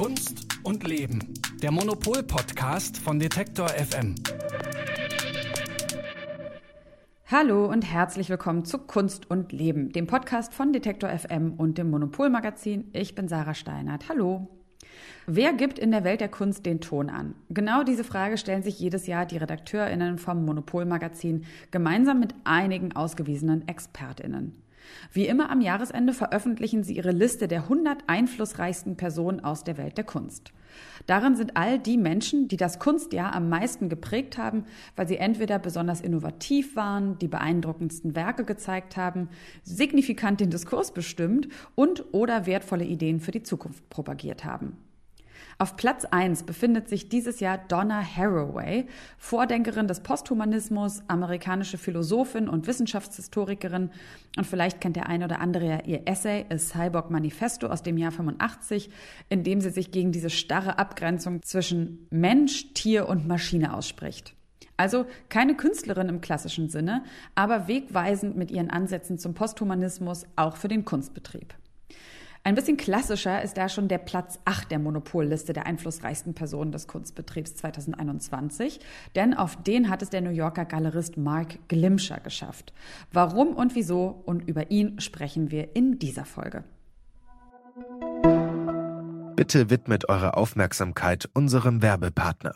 Kunst und Leben. Der Monopol-Podcast von Detektor FM. Hallo und herzlich willkommen zu Kunst und Leben, dem Podcast von Detektor FM und dem Monopol-Magazin. Ich bin Sarah Steinert. Hallo. Wer gibt in der Welt der Kunst den Ton an? Genau diese Frage stellen sich jedes Jahr die RedakteurInnen vom Monopol-Magazin gemeinsam mit einigen ausgewiesenen ExpertInnen. Wie immer am Jahresende veröffentlichen sie ihre Liste der 100 einflussreichsten Personen aus der Welt der Kunst. Darin sind all die Menschen, die das Kunstjahr am meisten geprägt haben, weil sie entweder besonders innovativ waren, die beeindruckendsten Werke gezeigt haben, signifikant den Diskurs bestimmt und oder wertvolle Ideen für die Zukunft propagiert haben. Auf Platz 1 befindet sich dieses Jahr Donna Haraway, Vordenkerin des Posthumanismus, amerikanische Philosophin und Wissenschaftshistorikerin. Und vielleicht kennt der eine oder andere ja ihr Essay A Cyborg Manifesto aus dem Jahr 85, in dem sie sich gegen diese starre Abgrenzung zwischen Mensch, Tier und Maschine ausspricht. Also keine Künstlerin im klassischen Sinne, aber wegweisend mit ihren Ansätzen zum Posthumanismus auch für den Kunstbetrieb. Ein bisschen klassischer ist da schon der Platz 8 der Monopolliste der einflussreichsten Personen des Kunstbetriebs 2021, denn auf den hat es der New Yorker Galerist Mark Glimscher geschafft. Warum und wieso und über ihn sprechen wir in dieser Folge. Bitte widmet eure Aufmerksamkeit unserem Werbepartner.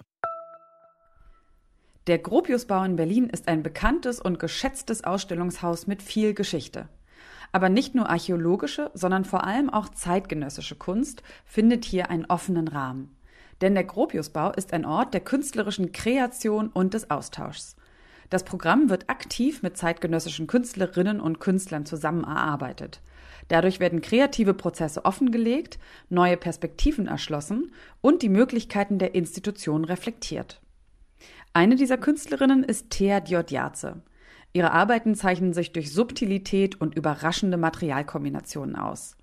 Der Gropiusbau in Berlin ist ein bekanntes und geschätztes Ausstellungshaus mit viel Geschichte. Aber nicht nur archäologische, sondern vor allem auch zeitgenössische Kunst findet hier einen offenen Rahmen. Denn der Gropiusbau ist ein Ort der künstlerischen Kreation und des Austauschs. Das Programm wird aktiv mit zeitgenössischen Künstlerinnen und Künstlern zusammen erarbeitet. Dadurch werden kreative Prozesse offengelegt, neue Perspektiven erschlossen und die Möglichkeiten der Institution reflektiert. Eine dieser Künstlerinnen ist Thea Diodjaze. Ihre Arbeiten zeichnen sich durch Subtilität und überraschende Materialkombinationen aus.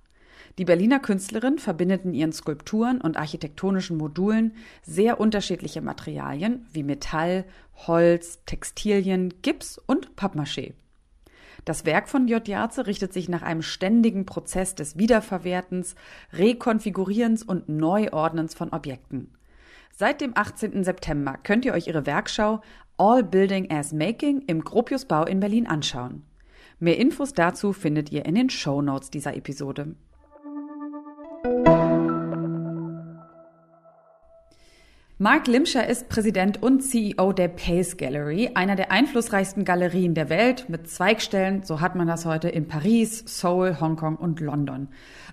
Die Berliner Künstlerin verbindet in ihren Skulpturen und architektonischen Modulen sehr unterschiedliche Materialien wie Metall, Holz, Textilien, Gips und Pappmaché. Das Werk von J. Jarze richtet sich nach einem ständigen Prozess des Wiederverwertens, Rekonfigurierens und Neuordnens von Objekten. Seit dem 18. September könnt ihr euch ihre Werkschau All Building as Making im Gropiusbau in Berlin anschauen. Mehr Infos dazu findet ihr in den Show Notes dieser Episode. Mark Limscher ist Präsident und CEO der Pace Gallery, einer der einflussreichsten Galerien der Welt mit Zweigstellen, so hat man das heute in Paris, Seoul, Hongkong und London.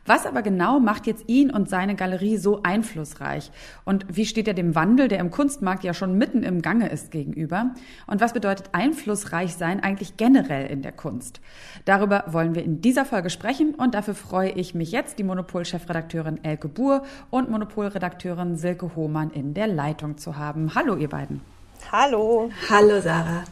Was aber genau macht jetzt ihn und seine Galerie so einflussreich? Und wie steht er dem Wandel, der im Kunstmarkt ja schon mitten im Gange ist, gegenüber? Und was bedeutet einflussreich sein eigentlich generell in der Kunst? Darüber wollen wir in dieser Folge sprechen und dafür freue ich mich jetzt, die Monopol-Chefredakteurin Elke Buhr und Monopolredakteurin Silke Hohmann in der Leitung zu haben. Hallo, ihr beiden. Hallo. Hallo, Sarah.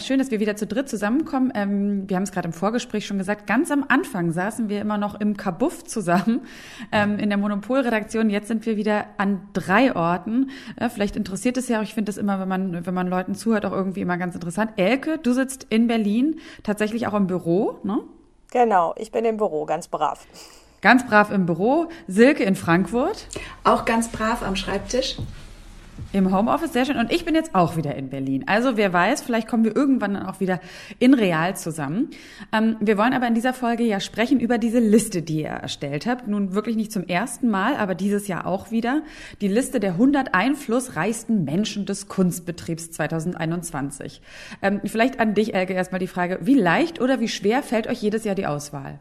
Schön, dass wir wieder zu dritt zusammenkommen. Ähm, wir haben es gerade im Vorgespräch schon gesagt. Ganz am Anfang saßen wir immer noch im Kabuff zusammen ähm, in der Monopolredaktion. Jetzt sind wir wieder an drei Orten. Äh, vielleicht interessiert es ja auch. Ich finde das immer, wenn man wenn man Leuten zuhört, auch irgendwie immer ganz interessant. Elke, du sitzt in Berlin, tatsächlich auch im Büro, ne? Genau, ich bin im Büro, ganz brav. Ganz brav im Büro. Silke in Frankfurt. Auch ganz brav am Schreibtisch. Im Homeoffice, sehr schön. Und ich bin jetzt auch wieder in Berlin. Also wer weiß, vielleicht kommen wir irgendwann dann auch wieder in Real zusammen. Ähm, wir wollen aber in dieser Folge ja sprechen über diese Liste, die ihr erstellt habt. Nun wirklich nicht zum ersten Mal, aber dieses Jahr auch wieder. Die Liste der 100 einflussreichsten Menschen des Kunstbetriebs 2021. Ähm, vielleicht an dich, Elke, erstmal die Frage, wie leicht oder wie schwer fällt euch jedes Jahr die Auswahl?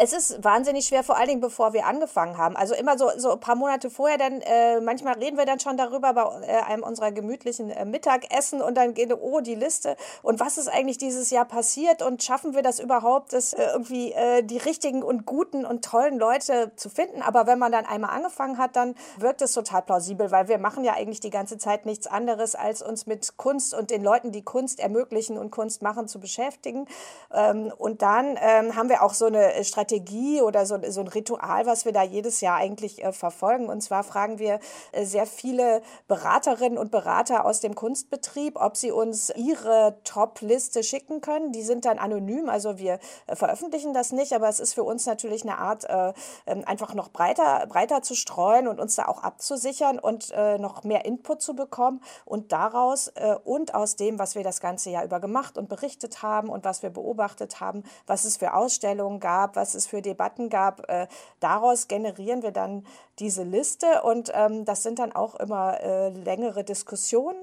Es ist wahnsinnig schwer, vor allen Dingen bevor wir angefangen haben. Also immer so, so ein paar Monate vorher, dann äh, manchmal reden wir dann schon darüber bei äh, einem unserer gemütlichen äh, Mittagessen und dann geht, oh, die Liste und was ist eigentlich dieses Jahr passiert und schaffen wir das überhaupt, das äh, irgendwie äh, die richtigen und guten und tollen Leute zu finden. Aber wenn man dann einmal angefangen hat, dann wirkt es total plausibel, weil wir machen ja eigentlich die ganze Zeit nichts anderes, als uns mit Kunst und den Leuten, die Kunst ermöglichen und Kunst machen, zu beschäftigen. Ähm, und dann ähm, haben wir auch so eine Strategie Strategie oder so, so ein Ritual, was wir da jedes Jahr eigentlich äh, verfolgen. Und zwar fragen wir äh, sehr viele Beraterinnen und Berater aus dem Kunstbetrieb, ob sie uns ihre Top-Liste schicken können. Die sind dann anonym, also wir äh, veröffentlichen das nicht, aber es ist für uns natürlich eine Art, äh, ähm, einfach noch breiter, breiter zu streuen und uns da auch abzusichern und äh, noch mehr Input zu bekommen und daraus äh, und aus dem, was wir das ganze Jahr über gemacht und berichtet haben und was wir beobachtet haben, was es für Ausstellungen gab, was es für Debatten gab, äh, daraus generieren wir dann diese Liste und ähm, das sind dann auch immer äh, längere Diskussionen.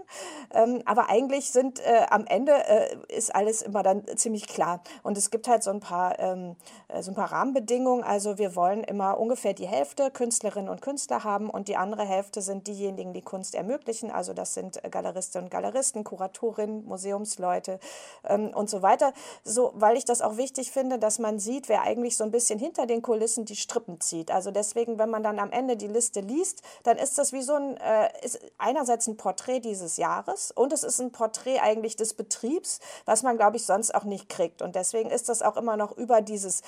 Ähm, aber eigentlich sind äh, am Ende äh, ist alles immer dann ziemlich klar. Und es gibt halt so ein paar ähm, äh, so ein paar Rahmenbedingungen. Also wir wollen immer ungefähr die Hälfte Künstlerinnen und Künstler haben und die andere Hälfte sind diejenigen, die Kunst ermöglichen. Also das sind Galeristinnen und Galeristen, Kuratorinnen, Museumsleute ähm, und so weiter. So, weil ich das auch wichtig finde, dass man sieht, wer eigentlich so ein bisschen hinter den Kulissen die Strippen zieht. Also deswegen, wenn man dann am Ende die Liste liest, dann ist das wie so ein, äh, ist einerseits ein Porträt dieses Jahres und es ist ein Porträt eigentlich des Betriebs, was man, glaube ich, sonst auch nicht kriegt. Und deswegen ist das auch immer noch über dieses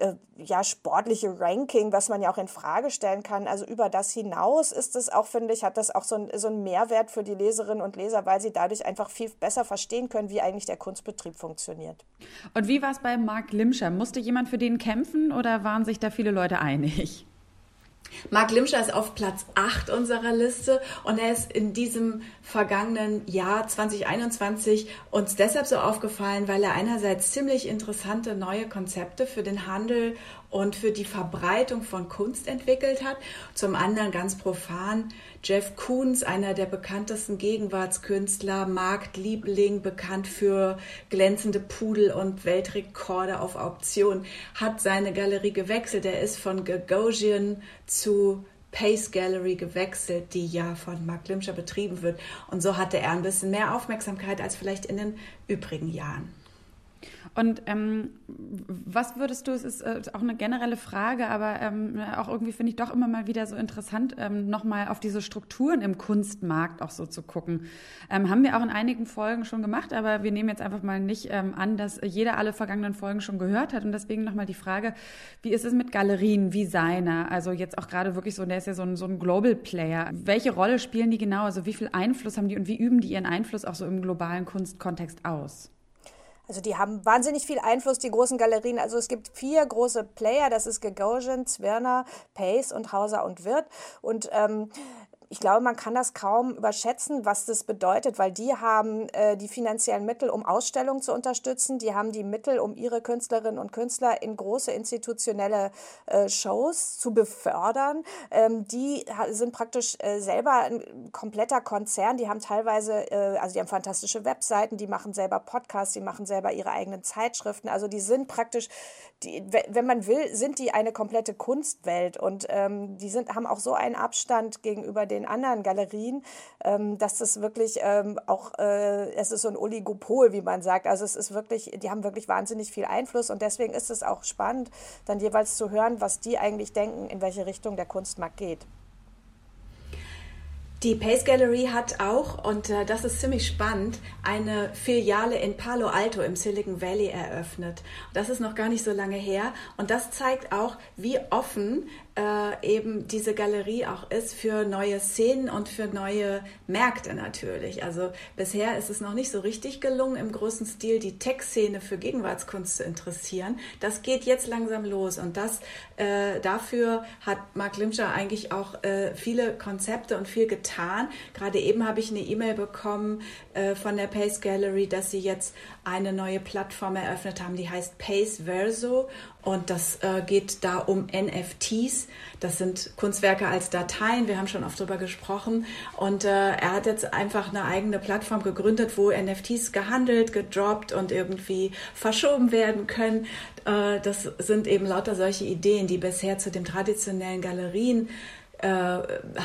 äh, ja, sportliche Ranking, was man ja auch in Frage stellen kann. Also über das hinaus ist es auch, finde ich, hat das auch so, ein, so einen Mehrwert für die Leserinnen und Leser, weil sie dadurch einfach viel besser verstehen können, wie eigentlich der Kunstbetrieb funktioniert. Und wie war es bei Marc Limscher? Musste jemand für den kämpfen oder waren sich da viele Leute einig? Marc Limscher ist auf Platz 8 unserer Liste und er ist in diesem vergangenen Jahr 2021 uns deshalb so aufgefallen, weil er einerseits ziemlich interessante neue Konzepte für den Handel und für die Verbreitung von Kunst entwickelt hat. Zum anderen ganz profan Jeff Koons, einer der bekanntesten Gegenwartskünstler, Marktliebling, bekannt für glänzende Pudel und Weltrekorde auf Auktion, hat seine Galerie gewechselt. Er ist von Gagosian zu Pace Gallery gewechselt, die ja von Mark Limscher betrieben wird. Und so hatte er ein bisschen mehr Aufmerksamkeit als vielleicht in den übrigen Jahren. Und ähm, was würdest du, es ist äh, auch eine generelle Frage, aber ähm, auch irgendwie finde ich doch immer mal wieder so interessant, ähm, nochmal auf diese Strukturen im Kunstmarkt auch so zu gucken. Ähm, haben wir auch in einigen Folgen schon gemacht, aber wir nehmen jetzt einfach mal nicht ähm, an, dass jeder alle vergangenen Folgen schon gehört hat. Und deswegen nochmal die Frage, wie ist es mit Galerien wie seiner? Also jetzt auch gerade wirklich so, der ist ja so ein, so ein Global Player. Welche Rolle spielen die genau? Also wie viel Einfluss haben die und wie üben die ihren Einfluss auch so im globalen Kunstkontext aus? Also die haben wahnsinnig viel Einfluss, die großen Galerien. Also es gibt vier große Player, das ist Gagosian, Zwirner, Pace und Hauser und Wirth. Und ähm, ich glaube, man kann das kaum überschätzen, was das bedeutet, weil die haben äh, die finanziellen Mittel, um Ausstellungen zu unterstützen. Die haben die Mittel, um ihre Künstlerinnen und Künstler in große institutionelle äh, Shows zu befördern. Ähm, die sind praktisch äh, selber ein kompletter Konzern. Die haben teilweise, äh, also die haben fantastische Webseiten, die machen selber Podcasts, die machen selber ihre eigenen Zeitschriften. Also die sind praktisch, die, wenn man will, sind die eine komplette Kunstwelt und ähm, die sind, haben auch so einen Abstand gegenüber den den anderen Galerien, ähm, dass das wirklich ähm, auch, äh, es ist so ein Oligopol, wie man sagt. Also es ist wirklich, die haben wirklich wahnsinnig viel Einfluss und deswegen ist es auch spannend, dann jeweils zu hören, was die eigentlich denken, in welche Richtung der Kunstmarkt geht. Die Pace Gallery hat auch, und äh, das ist ziemlich spannend, eine Filiale in Palo Alto im Silicon Valley eröffnet. Das ist noch gar nicht so lange her. Und das zeigt auch, wie offen äh, eben diese Galerie auch ist für neue Szenen und für neue Märkte natürlich. Also bisher ist es noch nicht so richtig gelungen, im großen Stil die Tech-Szene für Gegenwartskunst zu interessieren. Das geht jetzt langsam los und das äh, dafür hat Mark Limscher eigentlich auch äh, viele Konzepte und viel getan. Gerade eben habe ich eine E-Mail bekommen äh, von der Pace Gallery, dass sie jetzt eine neue Plattform eröffnet haben, die heißt Pace Verso und das äh, geht da um NFTs. Das sind Kunstwerke als Dateien. Wir haben schon oft darüber gesprochen. Und äh, er hat jetzt einfach eine eigene Plattform gegründet, wo NFTs gehandelt, gedroppt und irgendwie verschoben werden können. Äh, das sind eben lauter solche Ideen, die bisher zu den traditionellen Galerien äh,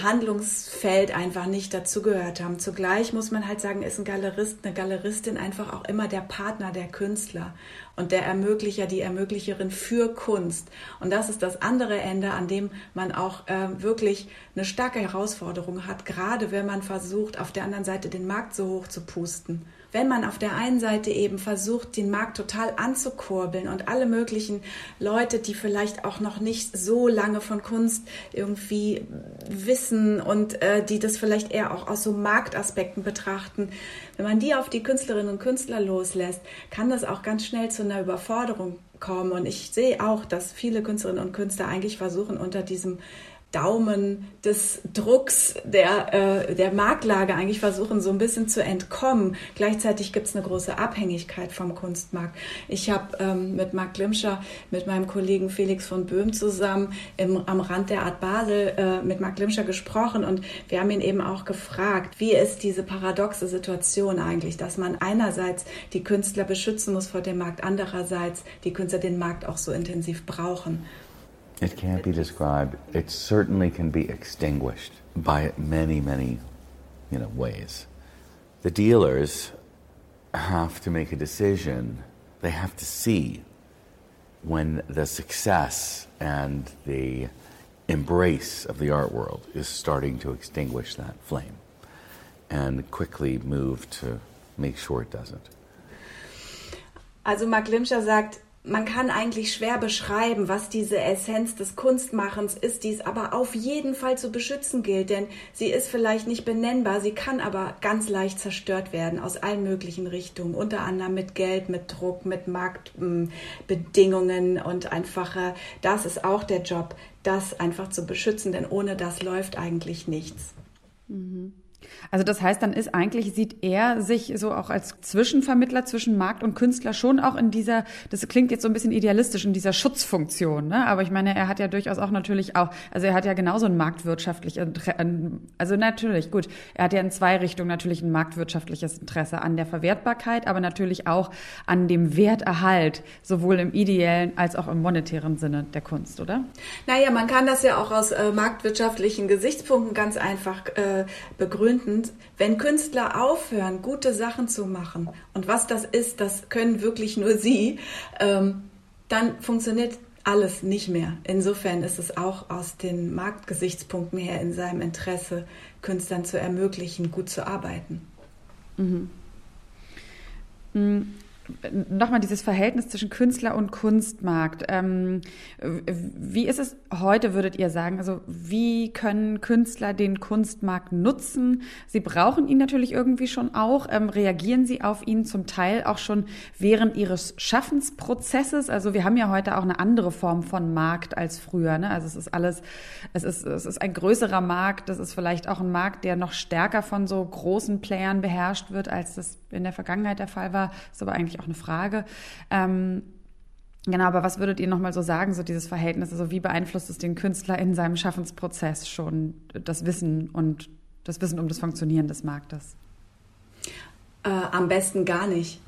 Handlungsfeld einfach nicht dazugehört haben. Zugleich muss man halt sagen, ist ein Galerist, eine Galeristin einfach auch immer der Partner der Künstler und der Ermöglicher, die Ermöglicherin für Kunst. Und das ist das andere Ende, an dem man auch äh, wirklich eine starke Herausforderung hat, gerade wenn man versucht, auf der anderen Seite den Markt so hoch zu pusten wenn man auf der einen Seite eben versucht, den Markt total anzukurbeln und alle möglichen Leute, die vielleicht auch noch nicht so lange von Kunst irgendwie wissen und äh, die das vielleicht eher auch aus so Marktaspekten betrachten, wenn man die auf die Künstlerinnen und Künstler loslässt, kann das auch ganz schnell zu einer Überforderung kommen. Und ich sehe auch, dass viele Künstlerinnen und Künstler eigentlich versuchen, unter diesem Daumen des Drucks der, äh, der Marktlage eigentlich versuchen, so ein bisschen zu entkommen. Gleichzeitig gibt es eine große Abhängigkeit vom Kunstmarkt. Ich habe ähm, mit Marc Glimscher, mit meinem Kollegen Felix von Böhm zusammen im, am Rand der Art Basel äh, mit Marc Glimscher gesprochen und wir haben ihn eben auch gefragt, wie ist diese paradoxe Situation eigentlich, dass man einerseits die Künstler beschützen muss vor dem Markt, andererseits die Künstler den Markt auch so intensiv brauchen. It can't be described. It certainly can be extinguished by many, many, you know, ways. The dealers have to make a decision. They have to see when the success and the embrace of the art world is starting to extinguish that flame and quickly move to make sure it doesn't. Also Mark Limscher sagt, man kann eigentlich schwer beschreiben, was diese Essenz des Kunstmachens ist, die es aber auf jeden Fall zu beschützen gilt, denn sie ist vielleicht nicht benennbar, sie kann aber ganz leicht zerstört werden aus allen möglichen Richtungen, unter anderem mit Geld, mit Druck, mit Marktbedingungen und einfach, das ist auch der Job, das einfach zu beschützen, denn ohne das läuft eigentlich nichts. Mhm. Also das heißt, dann ist eigentlich, sieht er sich so auch als Zwischenvermittler zwischen Markt und Künstler schon auch in dieser, das klingt jetzt so ein bisschen idealistisch, in dieser Schutzfunktion. Ne? Aber ich meine, er hat ja durchaus auch natürlich auch, also er hat ja genauso ein marktwirtschaftliches, also natürlich, gut, er hat ja in zwei Richtungen natürlich ein marktwirtschaftliches Interesse an der Verwertbarkeit, aber natürlich auch an dem Werterhalt, sowohl im ideellen als auch im monetären Sinne der Kunst, oder? Naja, man kann das ja auch aus äh, marktwirtschaftlichen Gesichtspunkten ganz einfach äh, begründen bedeutend, wenn Künstler aufhören, gute Sachen zu machen, und was das ist, das können wirklich nur sie, ähm, dann funktioniert alles nicht mehr. Insofern ist es auch aus den Marktgesichtspunkten her in seinem Interesse, Künstlern zu ermöglichen, gut zu arbeiten. Mhm. Nochmal dieses Verhältnis zwischen Künstler und Kunstmarkt. Ähm, wie ist es heute, würdet ihr sagen? Also wie können Künstler den Kunstmarkt nutzen? Sie brauchen ihn natürlich irgendwie schon auch. Ähm, reagieren sie auf ihn zum Teil auch schon während ihres Schaffensprozesses? Also wir haben ja heute auch eine andere Form von Markt als früher. Ne? Also es ist alles, es ist, es ist ein größerer Markt. Das ist vielleicht auch ein Markt, der noch stärker von so großen Playern beherrscht wird, als das in der Vergangenheit der Fall war. Ist aber eigentlich auch eine Frage. Ähm, Genau, aber was würdet ihr nochmal so sagen, so dieses Verhältnis? Also wie beeinflusst es den Künstler in seinem Schaffensprozess schon das Wissen und das Wissen um das Funktionieren des Marktes? Äh, am besten gar nicht.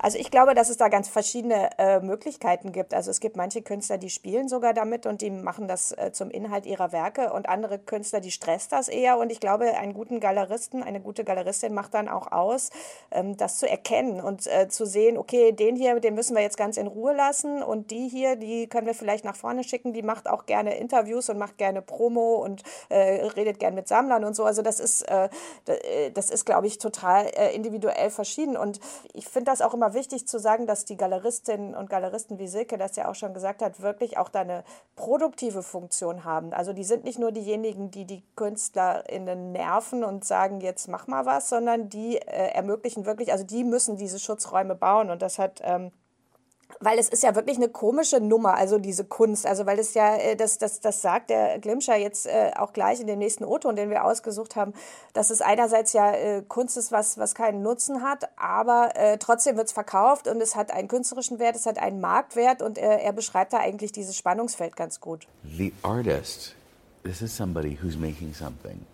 Also ich glaube, dass es da ganz verschiedene äh, Möglichkeiten gibt. Also es gibt manche Künstler, die spielen sogar damit und die machen das äh, zum Inhalt ihrer Werke und andere Künstler, die stresst das eher. Und ich glaube, einen guten Galeristen, eine gute Galeristin macht dann auch aus, ähm, das zu erkennen und äh, zu sehen, okay, den hier, den müssen wir jetzt ganz in Ruhe lassen und die hier, die können wir vielleicht nach vorne schicken, die macht auch gerne Interviews und macht gerne Promo und äh, redet gerne mit Sammlern und so. Also das ist, äh, äh, das ist, glaube ich, total individuell verschieden. Und ich finde das auch immer wichtig zu sagen, dass die Galeristinnen und Galeristen, wie Silke das ja auch schon gesagt hat, wirklich auch da eine produktive Funktion haben. Also die sind nicht nur diejenigen, die die KünstlerInnen nerven und sagen, jetzt mach mal was, sondern die äh, ermöglichen wirklich, also die müssen diese Schutzräume bauen. Und das hat ähm, weil es ist ja wirklich eine komische Nummer, also diese Kunst. Also weil es ja, äh, das, das, das sagt der Glimscher jetzt äh, auch gleich in dem nächsten O-Ton, den wir ausgesucht haben, dass es einerseits ja äh, Kunst ist, was, was keinen Nutzen hat, aber trotzdem wird es verkauft und es hat einen künstlerischen Wert, es hat einen Marktwert und er beschreibt da eigentlich dieses Spannungsfeld ganz gut. The artist, this is somebody who's making something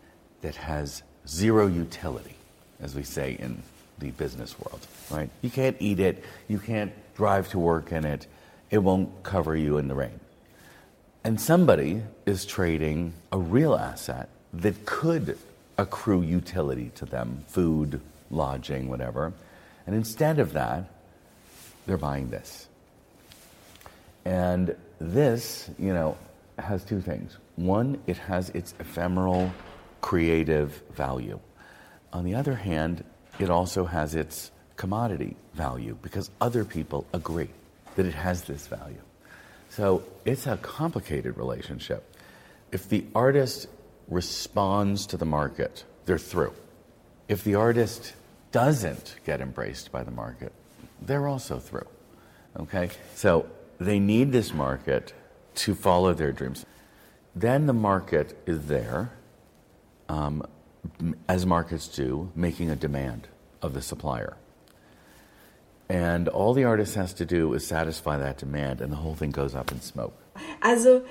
that has zero utility, as we say in the business world, right? You can't eat it, you can't drive to work in it, it won't cover you in the rain. And somebody is trading a real asset that could accrue utility to them food, lodging, whatever. And instead of that, they're buying this. And this, you know, has two things. One, it has its ephemeral creative value. On the other hand, it also has its commodity value because other people agree that it has this value. So it's a complicated relationship. If the artist responds to the market, they're through. If the artist doesn't get embraced by the market, they're also through. Okay? So they need this market to follow their dreams. Then the market is there, um, as markets do, making a demand of the supplier. And all the artist has to do is satisfy that demand, and the whole thing goes up in smoke. Also,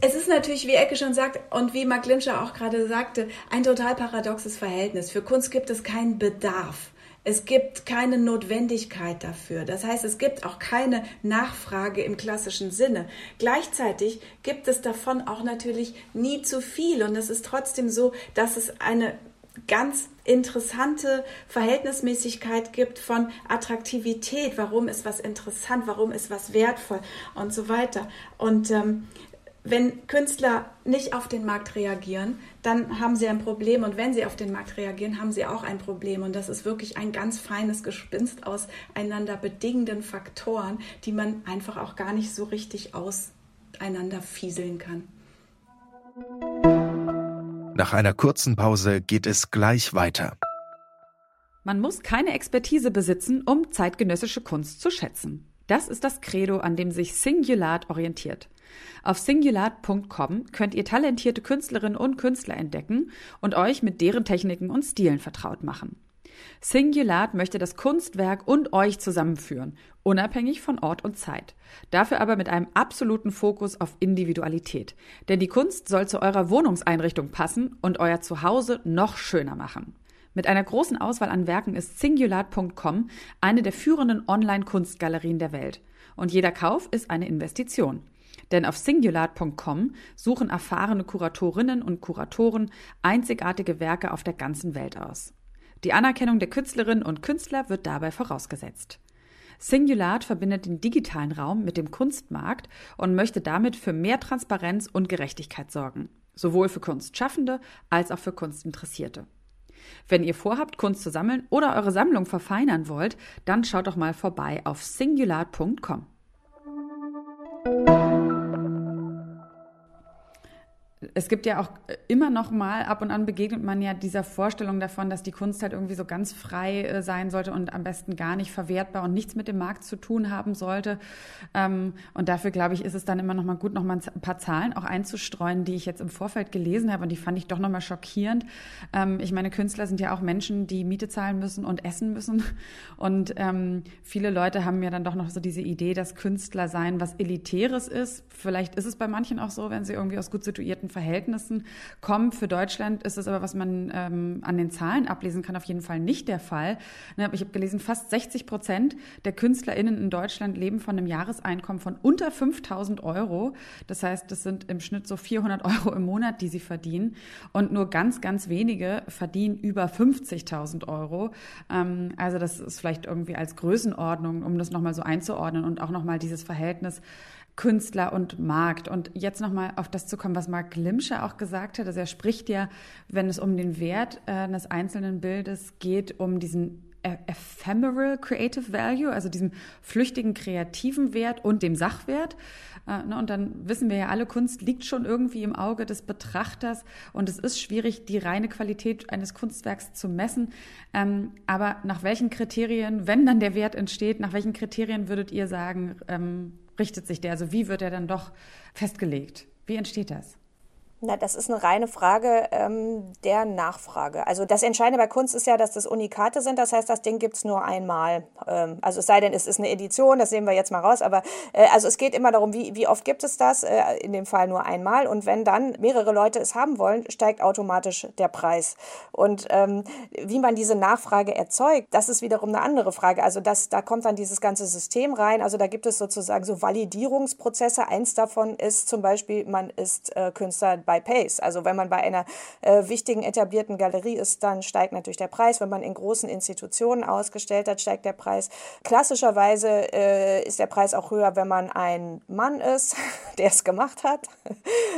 es ist natürlich, wie Ecke schon sagt und wie Mark Limscher auch gerade sagte, ein total paradoxes Verhältnis. Für Kunst gibt es keinen Bedarf. Es gibt keine Notwendigkeit dafür. Das heißt, es gibt auch keine Nachfrage im klassischen Sinne. Gleichzeitig gibt es davon auch natürlich nie zu viel. Und es ist trotzdem so, dass es eine ganz interessante Verhältnismäßigkeit gibt von Attraktivität. Warum ist was interessant? Warum ist was wertvoll? Und so weiter. Und ähm, wenn Künstler nicht auf den Markt reagieren, dann haben sie ein Problem. Und wenn sie auf den Markt reagieren, haben sie auch ein Problem. Und das ist wirklich ein ganz feines Gespinst aus einander bedingenden Faktoren, die man einfach auch gar nicht so richtig auseinander fieseln kann. Nach einer kurzen Pause geht es gleich weiter. Man muss keine Expertise besitzen, um zeitgenössische Kunst zu schätzen. Das ist das Credo, an dem sich Singulat orientiert. Auf singulat.com könnt ihr talentierte Künstlerinnen und Künstler entdecken und euch mit deren Techniken und Stilen vertraut machen. Singulat möchte das Kunstwerk und euch zusammenführen, unabhängig von Ort und Zeit. Dafür aber mit einem absoluten Fokus auf Individualität. Denn die Kunst soll zu eurer Wohnungseinrichtung passen und euer Zuhause noch schöner machen. Mit einer großen Auswahl an Werken ist Singulat.com eine der führenden Online-Kunstgalerien der Welt. Und jeder Kauf ist eine Investition. Denn auf singulat.com suchen erfahrene Kuratorinnen und Kuratoren einzigartige Werke auf der ganzen Welt aus. Die Anerkennung der Künstlerinnen und Künstler wird dabei vorausgesetzt. Singulat verbindet den digitalen Raum mit dem Kunstmarkt und möchte damit für mehr Transparenz und Gerechtigkeit sorgen, sowohl für Kunstschaffende als auch für Kunstinteressierte. Wenn ihr vorhabt, Kunst zu sammeln oder eure Sammlung verfeinern wollt, dann schaut doch mal vorbei auf singulat.com. es gibt ja auch immer noch mal ab und an begegnet man ja dieser Vorstellung davon, dass die Kunst halt irgendwie so ganz frei äh, sein sollte und am besten gar nicht verwertbar und nichts mit dem Markt zu tun haben sollte. Ähm, und dafür glaube ich, ist es dann immer noch mal gut, noch mal ein paar Zahlen auch einzustreuen, die ich jetzt im Vorfeld gelesen habe und die fand ich doch noch mal schockierend. Ähm, ich meine, Künstler sind ja auch Menschen, die Miete zahlen müssen und essen müssen. Und ähm, viele Leute haben ja dann doch noch so diese Idee, dass Künstler sein was Elitäres ist. Vielleicht ist es bei manchen auch so, wenn sie irgendwie aus gut situierten bestimmten Verhältnissen kommen. Für Deutschland ist es aber, was man ähm, an den Zahlen ablesen kann, auf jeden Fall nicht der Fall. Ne, ich habe gelesen, fast 60 Prozent der KünstlerInnen in Deutschland leben von einem Jahreseinkommen von unter 5000 Euro. Das heißt, das sind im Schnitt so 400 Euro im Monat, die sie verdienen. Und nur ganz, ganz wenige verdienen über 50.000 Euro. Ähm, also das ist vielleicht irgendwie als Größenordnung, um das nochmal so einzuordnen und auch nochmal dieses Verhältnis Künstler und Markt. Und jetzt nochmal auf das zu kommen, was Mark Limscher auch gesagt hat. Also er spricht ja, wenn es um den Wert äh, eines einzelnen Bildes geht, um diesen e-, ephemeral creative value, also diesem flüchtigen kreativen Wert und dem Sachwert. Äh, ne, und dann wissen wir ja alle, Kunst liegt schon irgendwie im Auge des Betrachters und es ist schwierig, die reine Qualität eines Kunstwerks zu messen. Ähm, aber nach welchen Kriterien, wenn dann der Wert entsteht, nach welchen Kriterien würdet ihr sagen, ähm, richtet sich der? Also wie wird er dann doch festgelegt? Wie entsteht das? Na, das ist eine reine Frage ähm, der Nachfrage. Also das Entscheidende bei Kunst ist ja, dass das Unikate sind. Das heißt, das Ding gibt es nur einmal. Ähm, also es sei denn, es ist eine Edition, das sehen wir jetzt mal raus. Aber äh, also es geht immer darum, wie, wie oft gibt es das? Äh, in dem Fall nur einmal. Und wenn dann mehrere Leute es haben wollen, steigt automatisch der Preis. Und ähm, wie man diese Nachfrage erzeugt, das ist wiederum eine andere Frage. Also das, da kommt dann dieses ganze System rein. Also da gibt es sozusagen so Validierungsprozesse. Eins davon ist zum Beispiel, man ist äh, Künstler bei Pace. Also wenn man bei einer äh, wichtigen etablierten Galerie ist, dann steigt natürlich der Preis. Wenn man in großen Institutionen ausgestellt hat, steigt der Preis. Klassischerweise äh, ist der Preis auch höher, wenn man ein Mann ist. der es gemacht hat.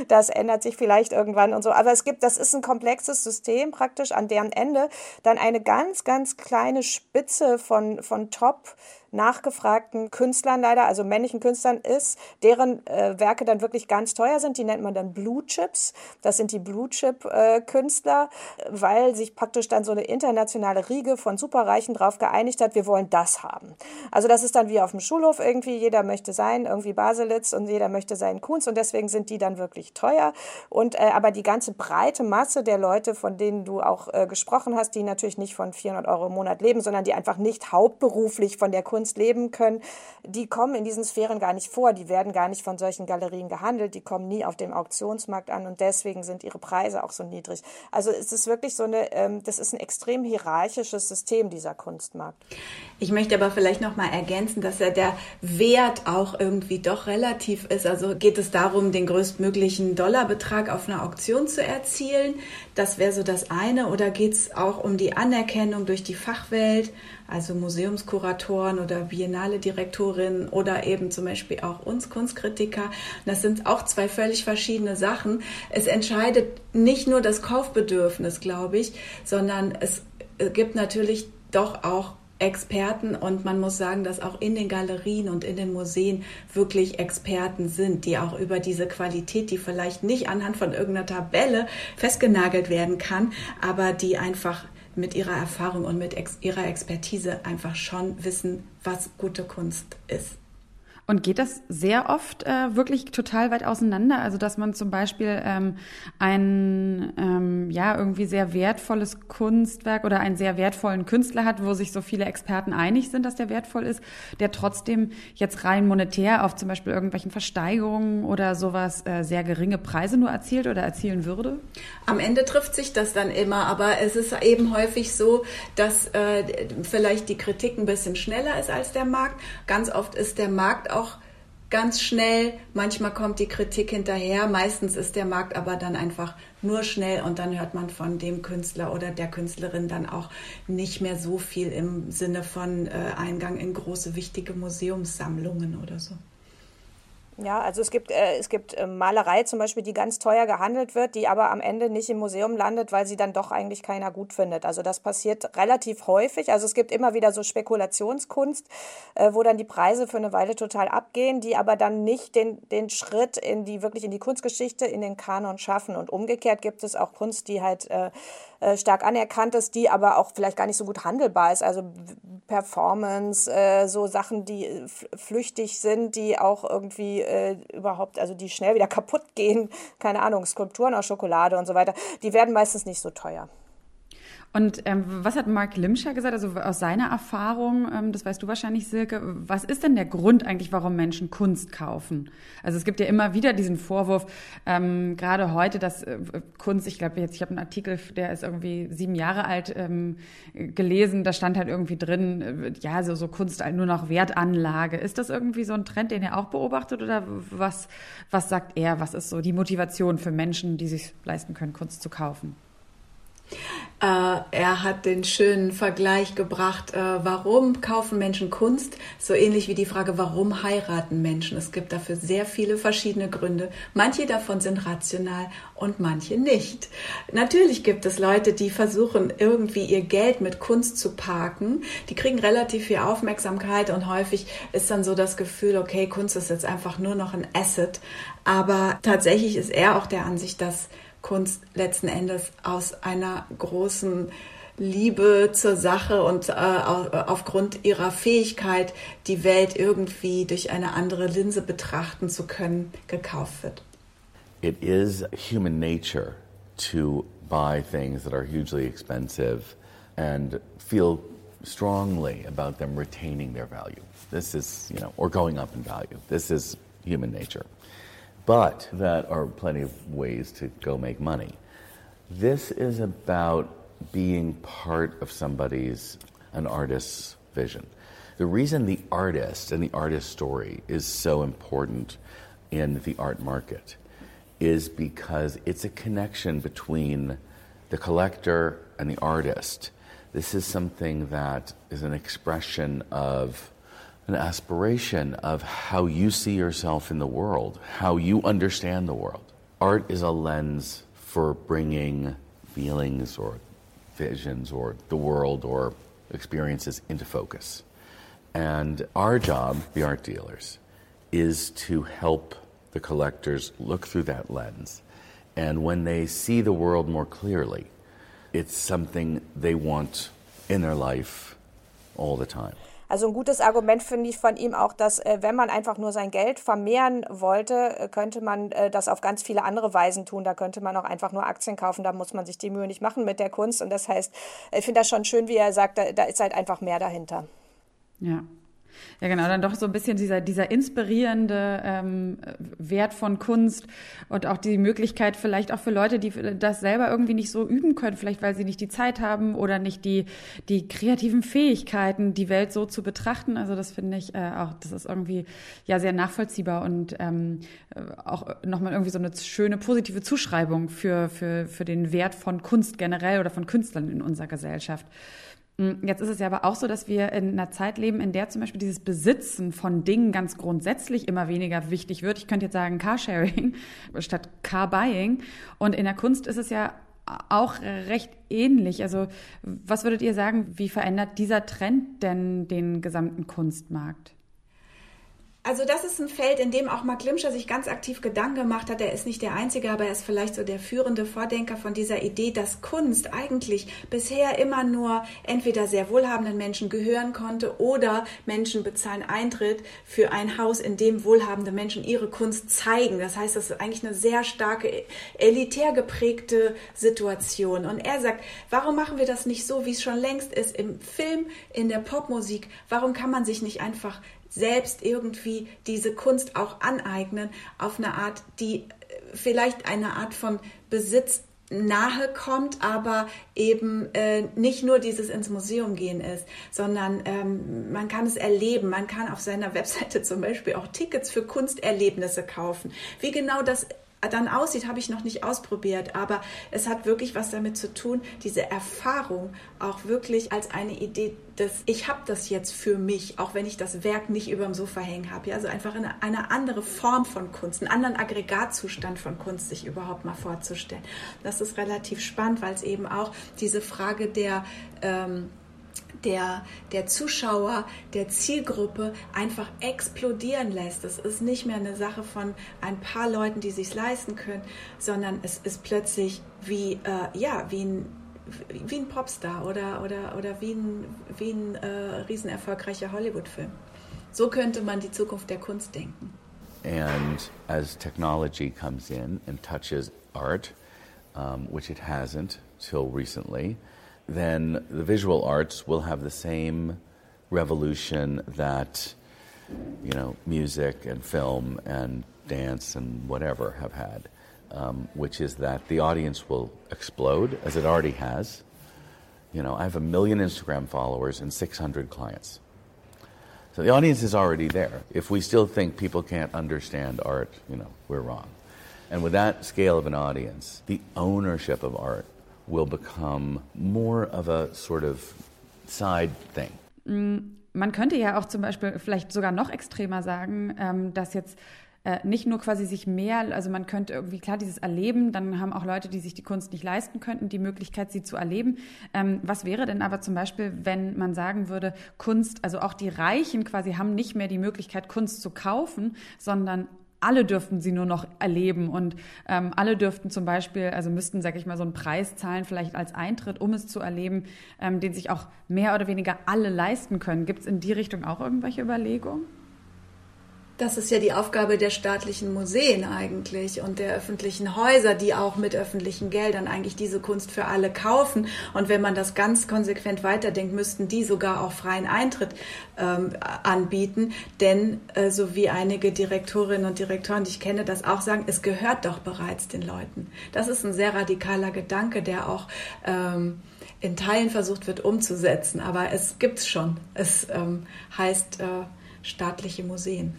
Das ändert sich vielleicht irgendwann und so. Aber es gibt, das ist ein komplexes System praktisch, an deren Ende dann eine ganz, ganz kleine Spitze von, von Top- nachgefragten Künstlern leider, also männlichen Künstlern ist, deren äh, Werke dann wirklich ganz teuer sind. Die nennt man dann Blue Chips. Das sind die Blue Chip äh, Künstler, weil sich praktisch dann so eine internationale Riege von Superreichen darauf geeinigt hat, wir wollen das haben. Also das ist dann wie auf dem Schulhof irgendwie, jeder möchte sein, irgendwie Baselitz und jeder möchte seinen Kunst und deswegen sind die dann wirklich teuer. Und äh, aber die ganze breite Masse der Leute, von denen du auch äh, gesprochen hast, die natürlich nicht von 400 Euro im Monat leben, sondern die einfach nicht hauptberuflich von der Kunst Kunst leben können, die kommen in diesen Sphären gar nicht vor. Die werden gar nicht von solchen Galerien gehandelt. Die kommen nie auf dem Auktionsmarkt an und deswegen sind ihre Preise auch so niedrig. Also es ist wirklich so eine, ähm, das ist ein extrem hierarchisches System, dieser Kunstmarkt. Ich möchte aber vielleicht noch mal ergänzen, dass ja der Wert auch irgendwie doch relativ ist. Also geht es darum, den größtmöglichen Dollarbetrag auf einer Auktion zu erzielen. Das wäre so das eine. Oder geht es auch um die Anerkennung durch die Fachwelt? also Museumskuratoren oder Biennale-Direktorinnen oder eben zum Beispiel auch uns Kunstkritiker. Das sind auch zwei völlig verschiedene Sachen. Es entscheidet nicht nur das Kaufbedürfnis, glaube ich, sondern es gibt natürlich doch auch Experten und man muss sagen, dass auch in den Galerien und in den Museen wirklich Experten sind, die auch über diese Qualität, die vielleicht nicht anhand von irgendeiner Tabelle festgenagelt werden kann, aber die einfach mit ihrer Erfahrung und mit ex ihrer Expertise einfach schon wissen, was gute Kunst ist. Und geht das sehr oft äh, wirklich total weit auseinander? Also dass man zum Beispiel ähm, ein ähm, ja irgendwie sehr wertvolles Kunstwerk oder einen sehr wertvollen Künstler hat, wo sich so viele Experten einig sind, dass der wertvoll ist, der trotzdem jetzt rein monetär auf zum Beispiel irgendwelchen Versteigerungen oder sowas äh, sehr geringe Preise nur erzielt oder erzielen würde? Am Ende trifft sich das dann immer, aber es ist eben häufig so, dass äh, vielleicht die Kritik ein bisschen schneller ist als der Markt. Ganz oft ist der Markt auch auch ganz schnell. Manchmal kommt die Kritik hinterher. Meistens ist der Markt aber dann einfach nur schnell und dann hört man von dem Künstler oder der Künstlerin dann auch nicht mehr so viel im Sinne von äh, Eingang in große, wichtige Museumssammlungen oder so. Ja, also es gibt, äh, es gibt äh, Malerei zum Beispiel, die ganz teuer gehandelt wird, die aber am Ende nicht im Museum landet, weil sie dann doch eigentlich keiner gut findet. Also das passiert relativ häufig. Also es gibt immer wieder so Spekulationskunst, äh, wo dann die Preise für eine Weile total abgehen, die aber dann nicht den, den Schritt in die, wirklich in die Kunstgeschichte, in den Kanon schaffen. Und umgekehrt gibt es auch Kunst, die halt äh, äh, stark anerkannt ist, die aber auch vielleicht gar nicht so gut handelbar ist. Also Performance, äh, so Sachen, die äh, flüchtig sind, die auch irgendwie äh, überhaupt, also die schnell wieder kaputt gehen. Keine Ahnung, Skulpturen aus Schokolade und so weiter. Die werden meistens nicht so teuer. Und ähm, was hat Mark Limscher gesagt, also aus seiner Erfahrung, ähm, das weißt du wahrscheinlich, Silke, was ist denn der Grund eigentlich, warum Menschen Kunst kaufen? Also es gibt ja immer wieder diesen Vorwurf, ähm, gerade heute, dass äh, Kunst, ich glaube jetzt, ich habe einen Artikel, der ist irgendwie sieben Jahre alt, ähm, gelesen, da stand halt irgendwie drin, äh, ja, so, so Kunst halt nur noch Wertanlage. Ist das irgendwie so ein Trend, den er auch beobachtet oder was, was sagt er, was ist so die Motivation für Menschen, die sich leisten können, Kunst zu kaufen? Äh, er hat den schönen Vergleich gebracht, äh, warum kaufen Menschen Kunst? So ähnlich wie die Frage, warum heiraten Menschen? Es gibt dafür sehr viele verschiedene Gründe. Manche davon sind rational und manche nicht. Natürlich gibt es Leute, die versuchen, irgendwie ihr Geld mit Kunst zu parken. Die kriegen relativ viel Aufmerksamkeit und häufig ist dann so das Gefühl, okay, Kunst ist jetzt einfach nur noch ein Asset. Aber tatsächlich ist er auch der Ansicht, dass Kunst letzten Endes aus einer großen Liebe zur Sache und äh, aufgrund ihrer Fähigkeit, die Welt irgendwie durch eine andere Linse betrachten zu können, gekauft wird. It is human nature to buy things that are hugely expensive and feel strongly about them retaining their value. This is, you know, or going up in value. This is human nature. But that are plenty of ways to go make money. This is about being part of somebody's, an artist's vision. The reason the artist and the artist story is so important in the art market is because it's a connection between the collector and the artist. This is something that is an expression of an aspiration of how you see yourself in the world, how you understand the world. Art is a lens for bringing feelings or visions or the world or experiences into focus. And our job, the art dealers, is to help the collectors look through that lens. And when they see the world more clearly, it's something they want in their life all the time. Also ein gutes Argument finde ich von ihm auch, dass äh, wenn man einfach nur sein Geld vermehren wollte, äh, könnte man äh, das auf ganz viele andere Weisen tun. Da könnte man auch einfach nur Aktien kaufen, da muss man sich die Mühe nicht machen mit der Kunst. Und das heißt, ich finde das schon schön, wie er sagt, da, da ist halt einfach mehr dahinter. Ja. Ja, genau, dann doch so ein bisschen dieser, dieser inspirierende ähm, Wert von Kunst und auch die Möglichkeit vielleicht auch für Leute, die das selber irgendwie nicht so üben können, vielleicht weil sie nicht die Zeit haben oder nicht die, die kreativen Fähigkeiten, die Welt so zu betrachten. Also das finde ich äh, auch, das ist irgendwie ja sehr nachvollziehbar und ähm, auch nochmal irgendwie so eine schöne positive Zuschreibung für, für, für den Wert von Kunst generell oder von Künstlern in unserer Gesellschaft. Hm, jetzt ist es ja aber auch so, dass wir in einer Zeit leben, in der zum Beispiel dieses Besitzen von Dingen ganz grundsätzlich immer weniger wichtig wird. Ich könnte jetzt sagen Carsharing statt Car-Buying. Und in der Kunst ist es ja auch recht ähnlich. Also was würdet ihr sagen, wie verändert dieser Trend denn den gesamten Kunstmarkt? Also das ist ein Feld, in dem auch Mark Limscher sich ganz aktiv Gedanken gemacht hat. Er ist nicht der Einzige, aber er ist vielleicht so der führende Vordenker von dieser Idee, dass Kunst eigentlich bisher immer nur entweder sehr wohlhabenden Menschen gehören konnte oder Menschen bezahlen Eintritt für ein Haus, in dem wohlhabende Menschen ihre Kunst zeigen. Das heißt, das ist eigentlich eine sehr starke, elitär geprägte Situation. Und er sagt, warum machen wir das nicht so, wie es schon längst ist im Film, in der Popmusik? Warum kann man sich nicht einfach selbst irgendwie diese Kunst auch aneignen auf eine Art, die äh, vielleicht eine Art von Besitz nahe kommt, aber eben äh, nicht nur dieses ins Museum gehen ist, sondern ähm, man kann es erleben. Man kann auf seiner Webseite zum Beispiel auch Tickets für Kunsterlebnisse kaufen. Wie genau das dann aussieht, habe ich noch nicht ausprobiert, aber es hat wirklich was damit zu tun, diese Erfahrung auch wirklich als eine Idee des, ich habe das jetzt für mich, auch wenn ich das Werk nicht über dem Sofa hängen habe. Ja? Also einfach eine, eine andere Form von Kunst, einen anderen Aggregatzustand von Kunst sich überhaupt mal vorzustellen. Das ist relativ spannend, weil es eben auch diese Frage der ähm, der, der Zuschauer, der Zielgruppe einfach explodieren lässt. Es ist nicht mehr eine Sache von ein paar Leuten, die sich leisten können, sondern es ist plötzlich wie, äh, ja, wie ein, wie ein Popstar oder, oder, oder wie ein, wie ein äh, riesenerfolgreicher Hollywood-Film. So könnte man die Zukunft der Kunst denken. And as technology comes in and touches art, um, which it hasn't till recently, then the visual arts will have the same revolution that you know music and film and dance and whatever have had, um, which is that the audience will explode as it already has. You know, I have a million Instagram followers and 600 clients. So the audience is already there. If we still think people can't understand art, you know, we're wrong. And with that scale of an audience, the ownership of art will become more of a sort of side thing. Mm, man könnte ja auch zum Beispiel vielleicht sogar noch extremer sagen, ähm, dass jetzt äh, nicht nur quasi sich mehr, also man könnte irgendwie klar dieses Erleben, dann haben auch Leute, die sich die Kunst nicht leisten könnten, die Möglichkeit, sie zu erleben. Ähm, was wäre denn aber zum Beispiel, wenn man sagen würde, Kunst, also auch die Reichen quasi haben nicht mehr die Möglichkeit, Kunst zu kaufen, sondern alle dürften sie nur noch erleben und ähm, alle dürften zum Beispiel, also müssten, sag ich mal, so einen Preis zahlen, vielleicht als Eintritt, um es zu erleben, ähm, den sich auch mehr oder weniger alle leisten können. Gibt es in die Richtung auch irgendwelche Überlegungen? Das ist ja die Aufgabe der staatlichen Museen eigentlich und der öffentlichen Häuser, die auch mit öffentlichen Geldern eigentlich diese Kunst für alle kaufen. Und wenn man das ganz konsequent weiterdenkt, müssten die sogar auch freien Eintritt ähm, anbieten. Denn äh, so wie einige Direktorinnen und Direktoren, die ich kenne, das auch sagen, es gehört doch bereits den Leuten. Das ist ein sehr radikaler Gedanke, der auch ähm, in Teilen versucht wird umzusetzen. Aber es gibt's schon. Es ähm, heißt äh, staatliche Museen.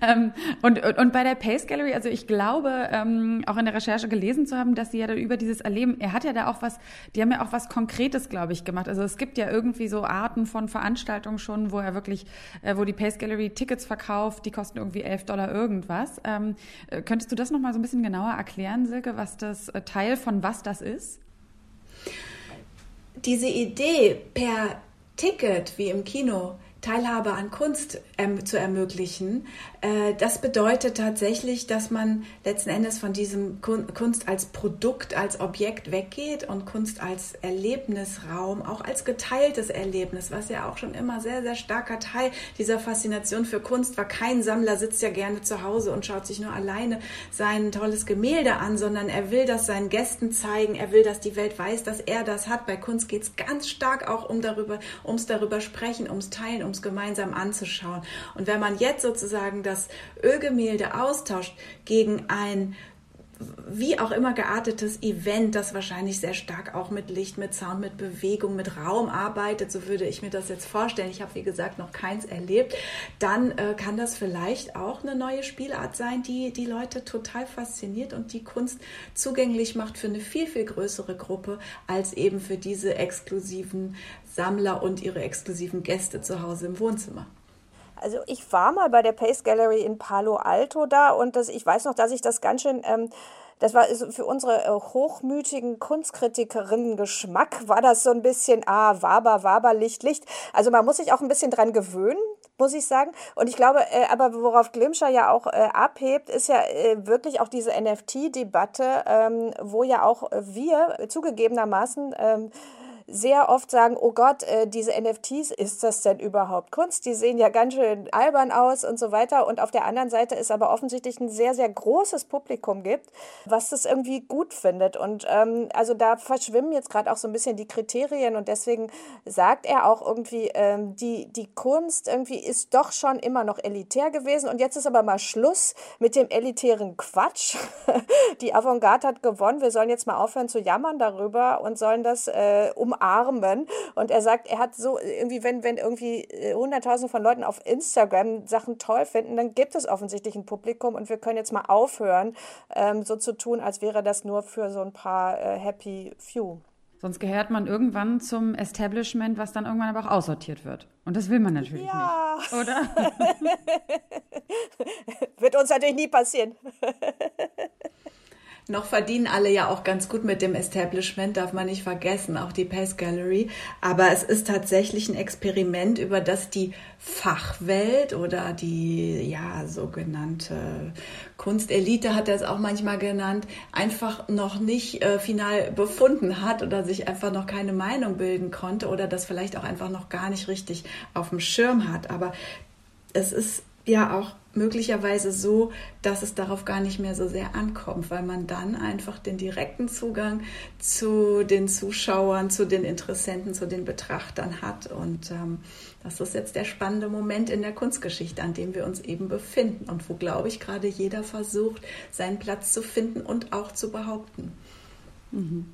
Ähm, und, und bei der Pace Gallery, also ich glaube, ähm, auch in der Recherche gelesen zu haben, dass sie ja da über dieses Erleben, er hat ja da auch was, die haben ja auch was Konkretes, glaube ich, gemacht. Also es gibt ja irgendwie so Arten von Veranstaltungen schon, wo er wirklich, äh, wo die Pace Gallery Tickets verkauft, die kosten irgendwie 11 Dollar irgendwas. Ähm, äh, könntest du das nochmal so ein bisschen genauer erklären, Silke, was das äh, Teil von was das ist? Diese Idee per Ticket wie im Kino Teilhabe an Kunst ähm, zu ermöglichen. Äh, das bedeutet tatsächlich, dass man letzten Endes von diesem Kun Kunst als Produkt, als Objekt weggeht und Kunst als Erlebnisraum, auch als geteiltes Erlebnis, was ja auch schon immer sehr, sehr starker Teil dieser Faszination für Kunst war. Kein Sammler sitzt ja gerne zu Hause und schaut sich nur alleine sein tolles Gemälde an, sondern er will das seinen Gästen zeigen, er will, dass die Welt weiß, dass er das hat. Bei Kunst geht es ganz stark auch um darüber, ums darüber sprechen, ums Teilen, ums gemeinsam anzuschauen. Und wenn man jetzt sozusagen das Ölgemälde austauscht gegen ein wie auch immer geartetes Event, das wahrscheinlich sehr stark auch mit Licht, mit Sound, mit Bewegung, mit Raum arbeitet, so würde ich mir das jetzt vorstellen. Ich habe, wie gesagt, noch keins erlebt. Dann äh, kann das vielleicht auch eine neue Spielart sein, die die Leute total fasziniert und die Kunst zugänglich macht für eine viel, viel größere Gruppe als eben für diese exklusiven Sammler und ihre exklusiven Gäste zu Hause im Wohnzimmer. Also ich war mal bei der Pace Gallery in Palo Alto da und das, ich weiß noch, dass ich das ganz schön... Ähm, das war für unsere äh, hochmütigen Kunstkritikerinnen Geschmack, war das so ein bisschen, ah, Waber, Waber, Licht, Licht. Also man muss sich auch ein bisschen dran gewöhnen, muss ich sagen. Und ich glaube, äh, aber worauf Glimscher ja auch äh, abhebt, ist ja äh, wirklich auch diese NFT-Debatte, ähm, wo ja auch wir zugegebenermaßen ähm, sehr oft sagen, oh Gott, äh, diese NFTs, ist das denn überhaupt Kunst? Die sehen ja ganz schön albern aus und so weiter. Und auf der anderen Seite ist aber offensichtlich ein sehr, sehr großes Publikum gibt, was das irgendwie gut findet. Und ähm, also da verschwimmen jetzt gerade auch so ein bisschen die Kriterien und deswegen sagt er auch irgendwie, ähm, die, die Kunst irgendwie ist doch schon immer noch elitär gewesen und jetzt ist aber mal Schluss mit dem elitären Quatsch. die Avantgarde hat gewonnen, wir sollen jetzt mal aufhören zu jammern darüber und sollen das äh, um umarmen. Und er sagt, er hat so irgendwie, wenn, wenn irgendwie äh, hunderttausende von Leuten auf Instagram Sachen toll finden, dann gibt es offensichtlich ein Publikum und wir können jetzt mal aufhören, ähm, so zu tun, als wäre das nur für so ein paar äh, Happy Few. Sonst gehört man irgendwann zum Establishment, was dann irgendwann aber auch aussortiert wird. Und das will man natürlich ja. nicht, oder? wird uns natürlich nie passieren. Noch verdienen alle ja auch ganz gut mit dem Establishment, darf man nicht vergessen, auch die Pace Gallery. Aber es ist tatsächlich ein Experiment, über das die Fachwelt oder die ja sogenannte Kunstelite hat er es auch manchmal genannt, einfach noch nicht äh, final befunden hat oder sich einfach noch keine Meinung bilden konnte oder das vielleicht auch einfach noch gar nicht richtig auf dem Schirm hat. Aber es ist ja auch möglicherweise so, dass es darauf gar nicht mehr so sehr ankommt, weil man dann einfach den direkten Zugang zu den Zuschauern, zu den Interessenten, zu den Betrachtern hat. Und ähm, das ist jetzt der spannende Moment in der Kunstgeschichte, an dem wir uns eben befinden und wo, glaube ich, gerade jeder versucht, seinen Platz zu finden und auch zu behaupten. Mhm.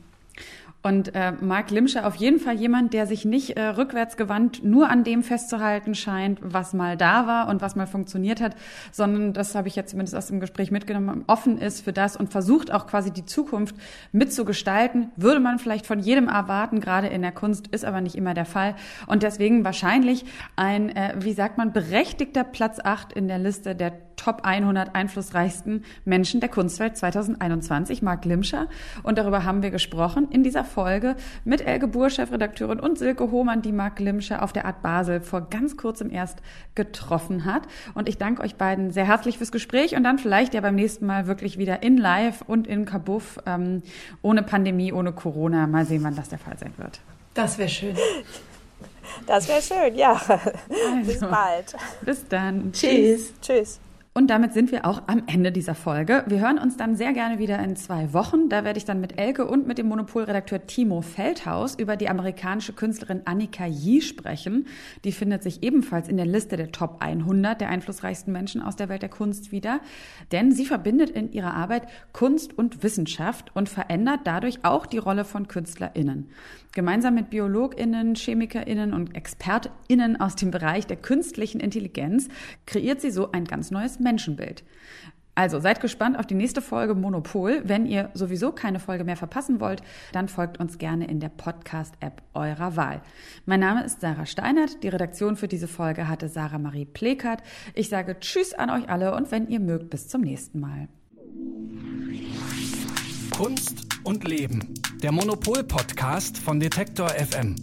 Und äh, Mark Limscher auf jeden Fall jemand, der sich nicht äh, rückwärtsgewandt nur an dem festzuhalten scheint, was mal da war und was mal funktioniert hat, sondern das habe ich jetzt zumindest aus dem Gespräch mitgenommen, offen ist für das und versucht auch quasi die Zukunft mitzugestalten. Würde man vielleicht von jedem erwarten, gerade in der Kunst, ist aber nicht immer der Fall. Und deswegen wahrscheinlich ein, äh, wie sagt man, berechtigter Platz acht in der Liste der Top 100 einflussreichsten Menschen der Kunstwelt 2021, Mark Limscher. Und darüber haben wir gesprochen in dieser Folge mit Elke Buhr, Chefredakteurin, und Silke Hohmann, die Marc Limsche auf der Art Basel vor ganz kurzem erst getroffen hat. Und ich danke euch beiden sehr herzlich fürs Gespräch und dann vielleicht ja beim nächsten Mal wirklich wieder in Live und in Kabuff, ähm, ohne Pandemie, ohne Corona. Mal sehen, wann das der Fall sein wird. Das wäre schön. Das wäre schön, ja. Also, bis bald. Bis dann. Tschüss. Tschüss. Und damit sind wir auch am Ende dieser Folge. Wir hören uns dann sehr gerne wieder in zwei Wochen. Da werde ich dann mit Elke und mit dem Monopolredakteur Timo Feldhaus über die amerikanische Künstlerin Annika Yee sprechen. Die findet sich ebenfalls in der Liste der Top 100 der einflussreichsten Menschen aus der Welt der Kunst wieder. Denn sie verbindet in ihrer Arbeit Kunst und Wissenschaft und verändert dadurch auch die Rolle von KünstlerInnen. Gemeinsam mit BiologInnen, ChemikerInnen und ExpertInnen aus dem Bereich der künstlichen Intelligenz kreiert sie so ein ganz neues Menschenbild. Also seid gespannt auf die nächste Folge Monopol. Wenn ihr sowieso keine Folge mehr verpassen wollt, dann folgt uns gerne in der Podcast-App eurer Wahl. Mein Name ist Sarah Steinert. Die Redaktion für diese Folge hatte Sarah Marie Plekert. Ich sage Tschüss an euch alle und wenn ihr mögt, bis zum nächsten Mal. Kunst und Leben. Der Monopol-Podcast von Detektor FM.